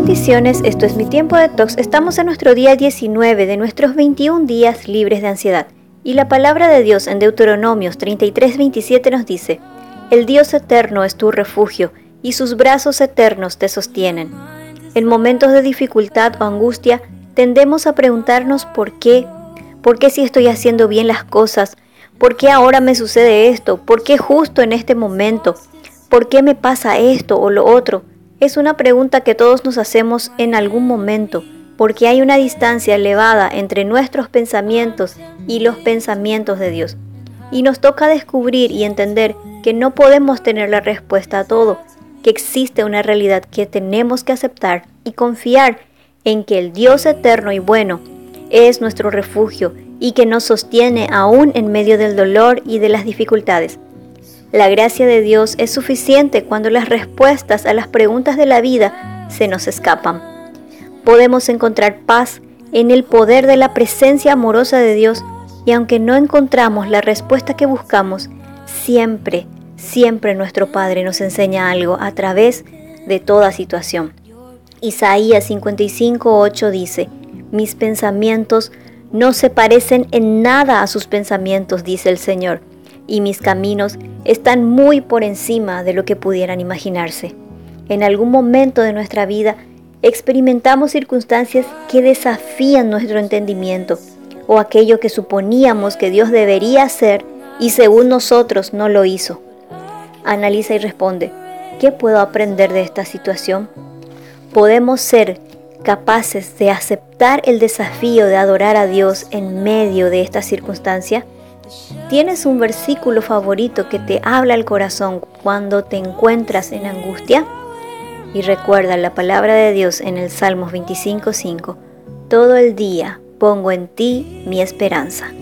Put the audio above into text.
Bendiciones, esto es mi tiempo de tox. Estamos en nuestro día 19 de nuestros 21 días libres de ansiedad. Y la palabra de Dios en Deuteronomios 33:27 nos dice, El Dios eterno es tu refugio y sus brazos eternos te sostienen. En momentos de dificultad o angustia tendemos a preguntarnos por qué, por qué si estoy haciendo bien las cosas, por qué ahora me sucede esto, por qué justo en este momento, por qué me pasa esto o lo otro. Es una pregunta que todos nos hacemos en algún momento, porque hay una distancia elevada entre nuestros pensamientos y los pensamientos de Dios. Y nos toca descubrir y entender que no podemos tener la respuesta a todo, que existe una realidad que tenemos que aceptar y confiar en que el Dios eterno y bueno es nuestro refugio y que nos sostiene aún en medio del dolor y de las dificultades. La gracia de Dios es suficiente cuando las respuestas a las preguntas de la vida se nos escapan. Podemos encontrar paz en el poder de la presencia amorosa de Dios y aunque no encontramos la respuesta que buscamos, siempre Siempre nuestro Padre nos enseña algo a través de toda situación. Isaías 55:8 dice, Mis pensamientos no se parecen en nada a sus pensamientos, dice el Señor, y mis caminos están muy por encima de lo que pudieran imaginarse. En algún momento de nuestra vida experimentamos circunstancias que desafían nuestro entendimiento o aquello que suponíamos que Dios debería hacer y según nosotros no lo hizo analiza y responde, ¿qué puedo aprender de esta situación? ¿Podemos ser capaces de aceptar el desafío de adorar a Dios en medio de esta circunstancia? ¿Tienes un versículo favorito que te habla al corazón cuando te encuentras en angustia? Y recuerda la palabra de Dios en el Salmos 25.5. Todo el día pongo en ti mi esperanza.